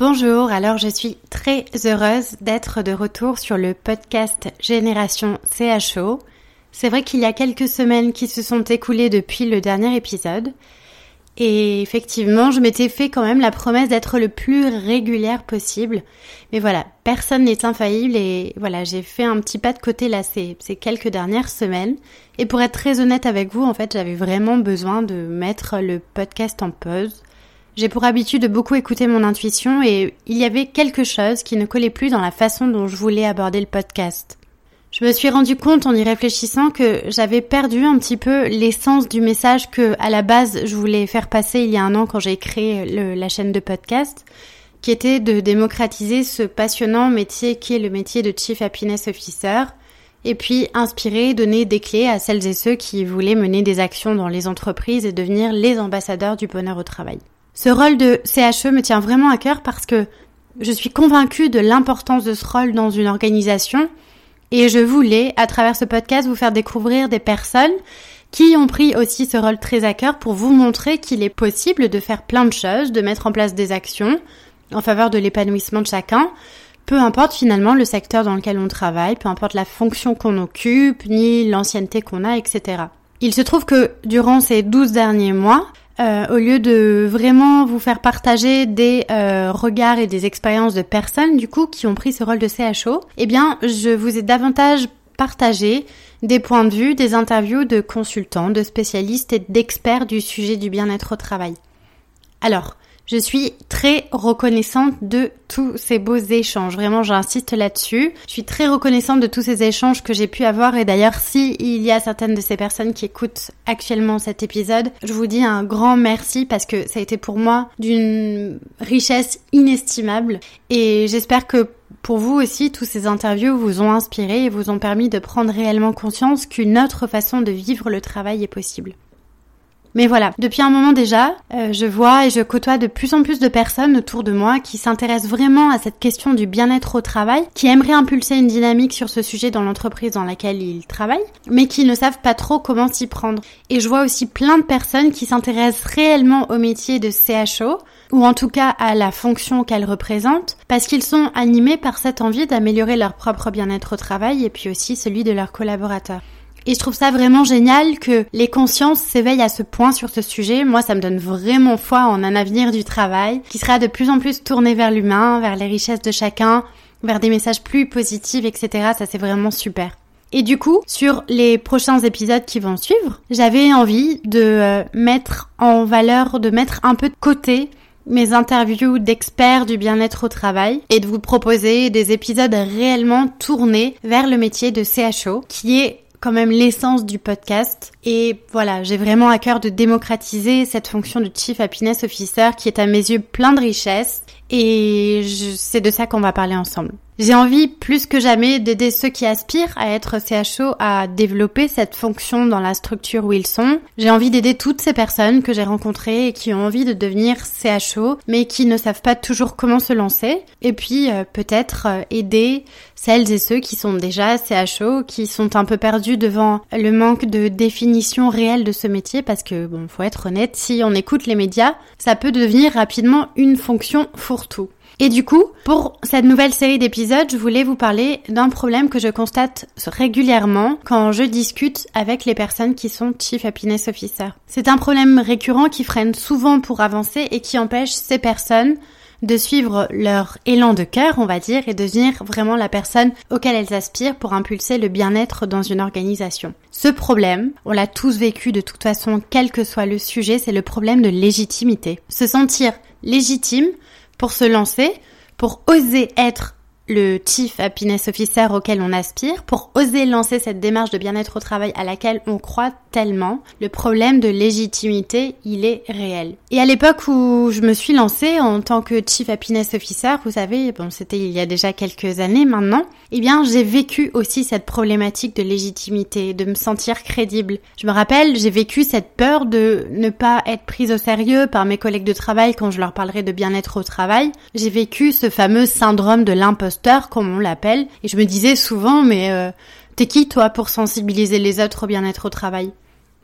Bonjour, alors je suis très heureuse d'être de retour sur le podcast Génération CHO. C'est vrai qu'il y a quelques semaines qui se sont écoulées depuis le dernier épisode. Et effectivement, je m'étais fait quand même la promesse d'être le plus régulière possible. Mais voilà, personne n'est infaillible et voilà, j'ai fait un petit pas de côté là ces, ces quelques dernières semaines. Et pour être très honnête avec vous, en fait, j'avais vraiment besoin de mettre le podcast en pause j'ai pour habitude de beaucoup écouter mon intuition et il y avait quelque chose qui ne collait plus dans la façon dont je voulais aborder le podcast. Je me suis rendu compte en y réfléchissant que j'avais perdu un petit peu l'essence du message que, à la base, je voulais faire passer il y a un an quand j'ai créé la chaîne de podcast, qui était de démocratiser ce passionnant métier qui est le métier de Chief Happiness Officer, et puis inspirer, donner des clés à celles et ceux qui voulaient mener des actions dans les entreprises et devenir les ambassadeurs du bonheur au travail. Ce rôle de CHE me tient vraiment à cœur parce que je suis convaincue de l'importance de ce rôle dans une organisation et je voulais, à travers ce podcast, vous faire découvrir des personnes qui ont pris aussi ce rôle très à cœur pour vous montrer qu'il est possible de faire plein de choses, de mettre en place des actions en faveur de l'épanouissement de chacun, peu importe finalement le secteur dans lequel on travaille, peu importe la fonction qu'on occupe, ni l'ancienneté qu'on a, etc. Il se trouve que durant ces 12 derniers mois, euh, au lieu de vraiment vous faire partager des euh, regards et des expériences de personnes du coup qui ont pris ce rôle de CHO, eh bien je vous ai davantage partagé des points de vue, des interviews de consultants, de spécialistes et d'experts du sujet du bien-être au travail. Alors, je suis très reconnaissante de tous ces beaux échanges. Vraiment, j'insiste là-dessus. Je suis très reconnaissante de tous ces échanges que j'ai pu avoir. Et d'ailleurs, si il y a certaines de ces personnes qui écoutent actuellement cet épisode, je vous dis un grand merci parce que ça a été pour moi d'une richesse inestimable. Et j'espère que pour vous aussi, tous ces interviews vous ont inspiré et vous ont permis de prendre réellement conscience qu'une autre façon de vivre le travail est possible. Mais voilà, depuis un moment déjà, euh, je vois et je côtoie de plus en plus de personnes autour de moi qui s'intéressent vraiment à cette question du bien-être au travail, qui aimeraient impulser une dynamique sur ce sujet dans l'entreprise dans laquelle ils travaillent, mais qui ne savent pas trop comment s'y prendre. Et je vois aussi plein de personnes qui s'intéressent réellement au métier de CHO, ou en tout cas à la fonction qu'elle représente, parce qu'ils sont animés par cette envie d'améliorer leur propre bien-être au travail et puis aussi celui de leurs collaborateurs. Et je trouve ça vraiment génial que les consciences s'éveillent à ce point sur ce sujet. Moi, ça me donne vraiment foi en un avenir du travail qui sera de plus en plus tourné vers l'humain, vers les richesses de chacun, vers des messages plus positifs, etc. Ça, c'est vraiment super. Et du coup, sur les prochains épisodes qui vont suivre, j'avais envie de euh, mettre en valeur, de mettre un peu de côté mes interviews d'experts du bien-être au travail et de vous proposer des épisodes réellement tournés vers le métier de CHO qui est quand même l'essence du podcast. Et voilà, j'ai vraiment à cœur de démocratiser cette fonction de Chief Happiness Officer qui est à mes yeux plein de richesses. Et c'est de ça qu'on va parler ensemble. J'ai envie plus que jamais d'aider ceux qui aspirent à être CHO à développer cette fonction dans la structure où ils sont. J'ai envie d'aider toutes ces personnes que j'ai rencontrées et qui ont envie de devenir CHO mais qui ne savent pas toujours comment se lancer. Et puis euh, peut-être euh, aider celles et ceux qui sont déjà CHO, qui sont un peu perdus devant le manque de définition réelle de ce métier parce que bon, faut être honnête, si on écoute les médias, ça peut devenir rapidement une fonction fourre-tout. Et du coup, pour cette nouvelle série d'épisodes, je voulais vous parler d'un problème que je constate régulièrement quand je discute avec les personnes qui sont Chief Happiness Officer. C'est un problème récurrent qui freine souvent pour avancer et qui empêche ces personnes de suivre leur élan de cœur, on va dire, et devenir vraiment la personne auquel elles aspirent pour impulser le bien-être dans une organisation. Ce problème, on l'a tous vécu de toute façon, quel que soit le sujet, c'est le problème de légitimité. Se sentir légitime pour se lancer, pour oser être le Chief Happiness Officer auquel on aspire, pour oser lancer cette démarche de bien-être au travail à laquelle on croit tellement, le problème de légitimité, il est réel. Et à l'époque où je me suis lancée en tant que Chief Happiness Officer, vous savez, bon, c'était il y a déjà quelques années maintenant, eh bien, j'ai vécu aussi cette problématique de légitimité, de me sentir crédible. Je me rappelle, j'ai vécu cette peur de ne pas être prise au sérieux par mes collègues de travail quand je leur parlerai de bien-être au travail. J'ai vécu ce fameux syndrome de l'imposteur comme on l'appelle. Et je me disais souvent, mais euh, t'es qui toi pour sensibiliser les autres au bien-être au travail?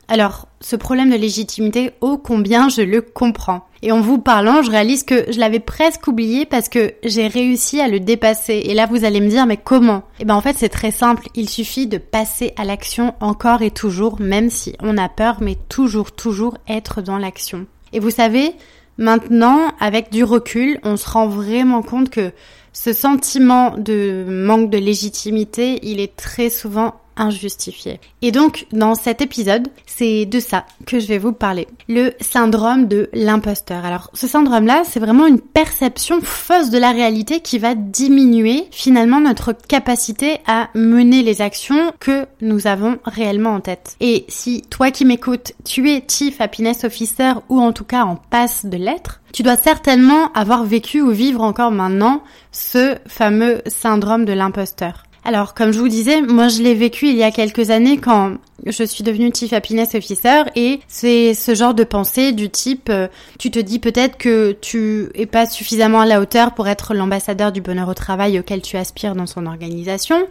Alors, ce problème de légitimité, ô combien je le comprends. Et en vous parlant, je réalise que je l'avais presque oublié parce que j'ai réussi à le dépasser. Et là, vous allez me dire, mais comment? Eh ben, en fait, c'est très simple. Il suffit de passer à l'action encore et toujours, même si on a peur, mais toujours, toujours être dans l'action. Et vous savez, maintenant, avec du recul, on se rend vraiment compte que ce sentiment de manque de légitimité, il est très souvent injustifié. Et donc, dans cet épisode, c'est de ça que je vais vous parler. Le syndrome de l'imposteur. Alors, ce syndrome-là, c'est vraiment une perception fausse de la réalité qui va diminuer finalement notre capacité à mener les actions que nous avons réellement en tête. Et si toi qui m'écoutes, tu es Chief Happiness Officer ou en tout cas en passe de l'être, tu dois certainement avoir vécu ou vivre encore maintenant ce fameux syndrome de l'imposteur. Alors, comme je vous disais, moi je l'ai vécu il y a quelques années quand je suis devenue Chief Happiness Officer et c'est ce genre de pensée du type euh, tu te dis peut-être que tu es pas suffisamment à la hauteur pour être l'ambassadeur du bonheur au travail auquel tu aspires dans son organisation.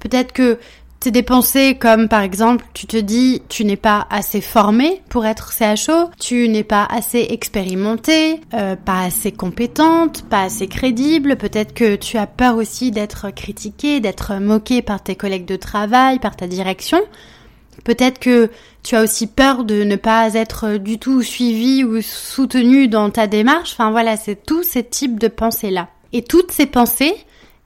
Peut-être que c'est des pensées comme par exemple, tu te dis tu n'es pas assez formé pour être CHO, tu n'es pas assez expérimenté, euh, pas assez compétente, pas assez crédible, peut-être que tu as peur aussi d'être critiqué, d'être moqué par tes collègues de travail, par ta direction. Peut-être que tu as aussi peur de ne pas être du tout suivi ou soutenu dans ta démarche. Enfin voilà, c'est tous ces types de pensées-là. Et toutes ces pensées,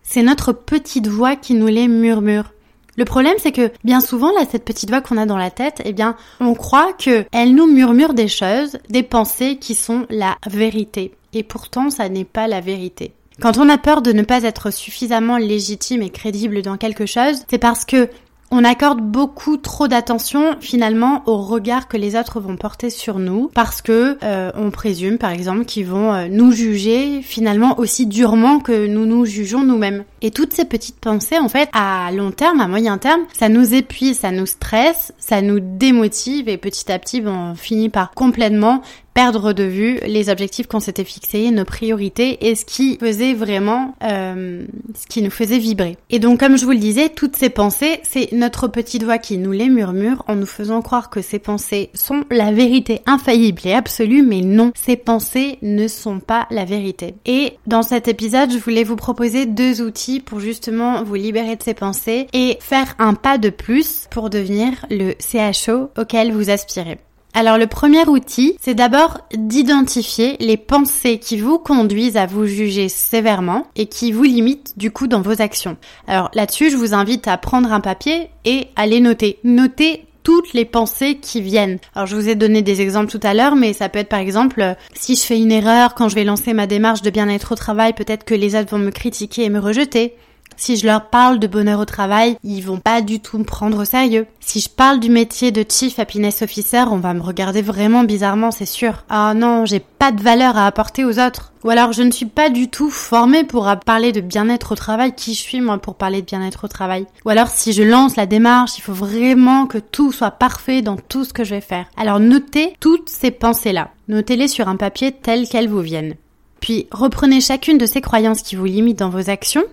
c'est notre petite voix qui nous les murmure. Le problème, c'est que bien souvent, là, cette petite voix qu'on a dans la tête, eh bien, on croit que elle nous murmure des choses, des pensées qui sont la vérité. Et pourtant, ça n'est pas la vérité. Quand on a peur de ne pas être suffisamment légitime et crédible dans quelque chose, c'est parce que on accorde beaucoup trop d'attention finalement au regard que les autres vont porter sur nous parce que euh, on présume par exemple qu'ils vont euh, nous juger finalement aussi durement que nous nous jugeons nous-mêmes. Et toutes ces petites pensées en fait à long terme, à moyen terme, ça nous épuise, ça nous stresse, ça nous démotive et petit à petit on finit par complètement perdre de vue les objectifs qu'on s'était fixés, nos priorités et ce qui faisait vraiment, euh, ce qui nous faisait vibrer. Et donc, comme je vous le disais, toutes ces pensées, c'est notre petite voix qui nous les murmure en nous faisant croire que ces pensées sont la vérité infaillible et absolue, mais non, ces pensées ne sont pas la vérité. Et dans cet épisode, je voulais vous proposer deux outils pour justement vous libérer de ces pensées et faire un pas de plus pour devenir le CHO auquel vous aspirez. Alors le premier outil, c'est d'abord d'identifier les pensées qui vous conduisent à vous juger sévèrement et qui vous limitent du coup dans vos actions. Alors là-dessus, je vous invite à prendre un papier et à les noter. Notez toutes les pensées qui viennent. Alors je vous ai donné des exemples tout à l'heure, mais ça peut être par exemple si je fais une erreur quand je vais lancer ma démarche de bien-être au travail, peut-être que les autres vont me critiquer et me rejeter. Si je leur parle de bonheur au travail, ils vont pas du tout me prendre au sérieux. Si je parle du métier de Chief Happiness Officer, on va me regarder vraiment bizarrement, c'est sûr. Ah non, j'ai pas de valeur à apporter aux autres. Ou alors je ne suis pas du tout formée pour parler de bien-être au travail. Qui je suis moi pour parler de bien-être au travail? Ou alors si je lance la démarche, il faut vraiment que tout soit parfait dans tout ce que je vais faire. Alors notez toutes ces pensées-là. Notez-les sur un papier telles qu'elles vous viennent. Puis reprenez chacune de ces croyances qui vous limitent dans vos actions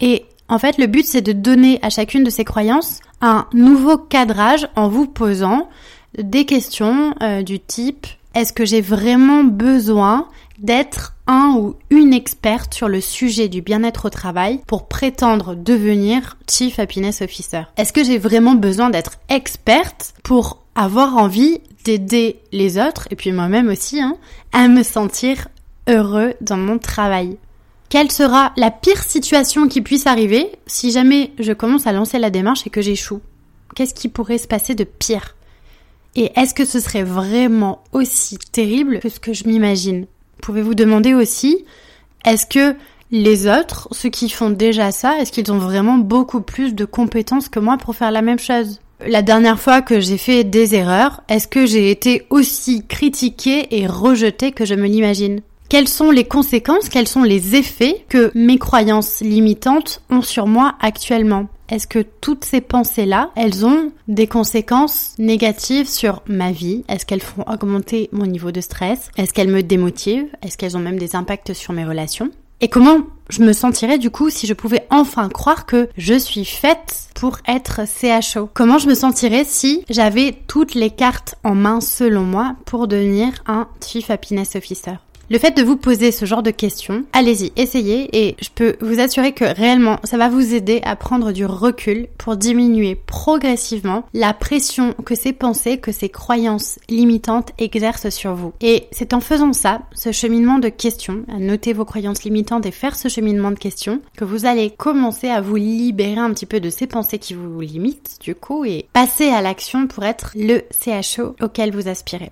et en fait, le but, c'est de donner à chacune de ces croyances un nouveau cadrage en vous posant des questions euh, du type est-ce que j'ai vraiment besoin d'être un ou une experte sur le sujet du bien-être au travail pour prétendre devenir Chief Happiness Officer? Est-ce que j'ai vraiment besoin d'être experte pour avoir envie d'aider les autres, et puis moi-même aussi, hein, à me sentir heureux dans mon travail? Quelle sera la pire situation qui puisse arriver si jamais je commence à lancer la démarche et que j'échoue? Qu'est-ce qui pourrait se passer de pire? Et est-ce que ce serait vraiment aussi terrible que ce que je m'imagine? Pouvez-vous demander aussi, est-ce que les autres, ceux qui font déjà ça, est-ce qu'ils ont vraiment beaucoup plus de compétences que moi pour faire la même chose? La dernière fois que j'ai fait des erreurs, est-ce que j'ai été aussi critiquée et rejetée que je me l'imagine? Quelles sont les conséquences, quels sont les effets que mes croyances limitantes ont sur moi actuellement? Est-ce que toutes ces pensées-là, elles ont des conséquences négatives sur ma vie? Est-ce qu'elles font augmenter mon niveau de stress? Est-ce qu'elles me démotivent? Est-ce qu'elles ont même des impacts sur mes relations? Et comment je me sentirais du coup si je pouvais enfin croire que je suis faite pour être CHO Comment je me sentirais si j'avais toutes les cartes en main selon moi pour devenir un Chief Happiness Officer? Le fait de vous poser ce genre de questions, allez-y, essayez et je peux vous assurer que réellement ça va vous aider à prendre du recul pour diminuer progressivement la pression que ces pensées, que ces croyances limitantes exercent sur vous. Et c'est en faisant ça, ce cheminement de questions, à noter vos croyances limitantes et faire ce cheminement de questions, que vous allez commencer à vous libérer un petit peu de ces pensées qui vous limitent du coup et passer à l'action pour être le CHO auquel vous aspirez.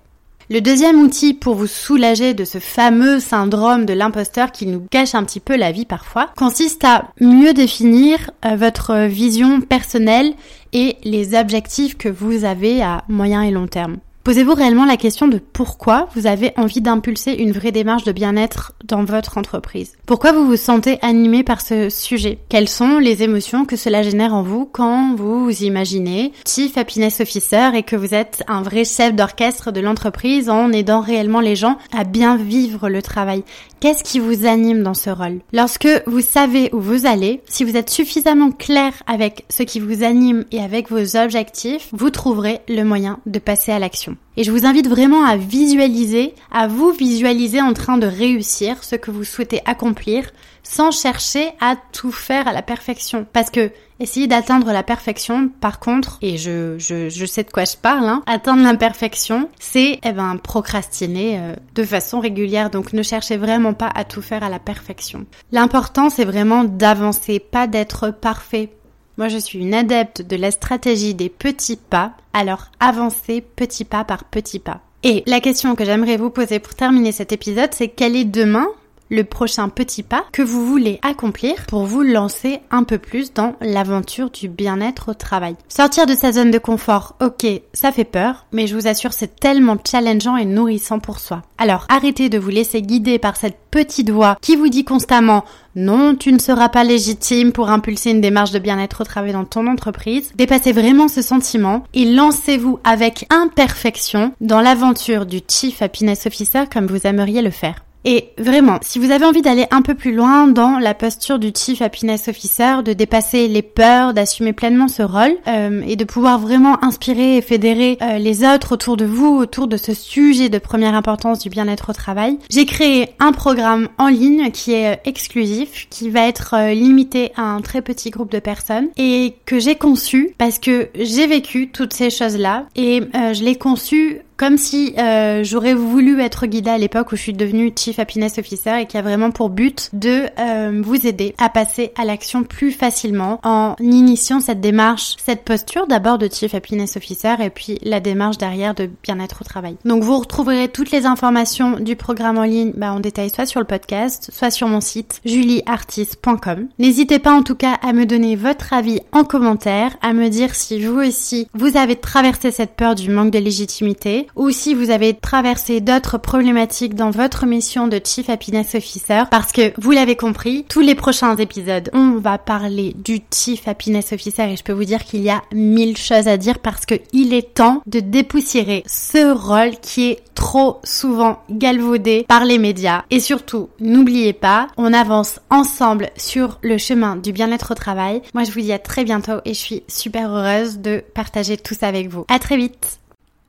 Le deuxième outil pour vous soulager de ce fameux syndrome de l'imposteur qui nous cache un petit peu la vie parfois consiste à mieux définir euh, votre vision personnelle et les objectifs que vous avez à moyen et long terme. Posez-vous réellement la question de pourquoi vous avez envie d'impulser une vraie démarche de bien-être dans votre entreprise? Pourquoi vous vous sentez animé par ce sujet? Quelles sont les émotions que cela génère en vous quand vous vous imaginez Chief Happiness Officer et que vous êtes un vrai chef d'orchestre de l'entreprise en aidant réellement les gens à bien vivre le travail Qu'est-ce qui vous anime dans ce rôle? Lorsque vous savez où vous allez, si vous êtes suffisamment clair avec ce qui vous anime et avec vos objectifs, vous trouverez le moyen de passer à l'action. Et je vous invite vraiment à visualiser, à vous visualiser en train de réussir ce que vous souhaitez accomplir sans chercher à tout faire à la perfection. Parce que essayer d'atteindre la perfection, par contre, et je, je, sais de quoi je parle, hein, atteindre l'imperfection, c'est eh ben, procrastiner euh, de façon régulière. Donc ne cherchez vraiment pas à tout faire à la perfection. L'important, c'est vraiment d'avancer, pas d'être parfait. Moi, je suis une adepte de la stratégie des petits pas, alors avancez petit pas par petit pas. Et la question que j'aimerais vous poser pour terminer cet épisode, c'est quel est demain le prochain petit pas que vous voulez accomplir pour vous lancer un peu plus dans l'aventure du bien-être au travail. Sortir de sa zone de confort, ok, ça fait peur, mais je vous assure c'est tellement challengeant et nourrissant pour soi. Alors arrêtez de vous laisser guider par cette petite voix qui vous dit constamment non, tu ne seras pas légitime pour impulser une démarche de bien-être au travail dans ton entreprise. Dépassez vraiment ce sentiment et lancez-vous avec imperfection dans l'aventure du Chief Happiness Officer comme vous aimeriez le faire. Et vraiment, si vous avez envie d'aller un peu plus loin dans la posture du Chief Happiness Officer, de dépasser les peurs, d'assumer pleinement ce rôle euh, et de pouvoir vraiment inspirer et fédérer euh, les autres autour de vous, autour de ce sujet de première importance du bien-être au travail, j'ai créé un programme en ligne qui est euh, exclusif, qui va être limité à un très petit groupe de personnes et que j'ai conçu parce que j'ai vécu toutes ces choses-là et je l'ai conçu comme si euh, j'aurais voulu être guidée à l'époque où je suis devenue Chief Happiness Officer et qui a vraiment pour but de euh, vous aider à passer à l'action plus facilement en initiant cette démarche, cette posture d'abord de Chief Happiness Officer et puis la démarche derrière de bien-être au travail. Donc vous retrouverez toutes les informations du programme en ligne bah, en détail soit sur le podcast, soit sur mon site julieartist.com. N'hésitez pas en tout cas à me donner votre avis en commentaire, à me dire si vous aussi vous avez traversé cette peur du manque de légitimité ou si vous avez traversé d'autres problématiques dans votre mission de Chief Happiness Officer parce que vous l'avez compris, tous les prochains épisodes, on va parler du Chief Happiness Officer et je peux vous dire qu'il y a mille choses à dire parce que il est temps de dépoussiérer ce rôle qui est trop souvent galvaudé par les médias. Et surtout, n'oubliez pas, on avance ensemble sur le chemin du bien-être au travail. Moi, je vous dis à très bientôt et je suis super heureuse de partager tout ça avec vous. À très vite!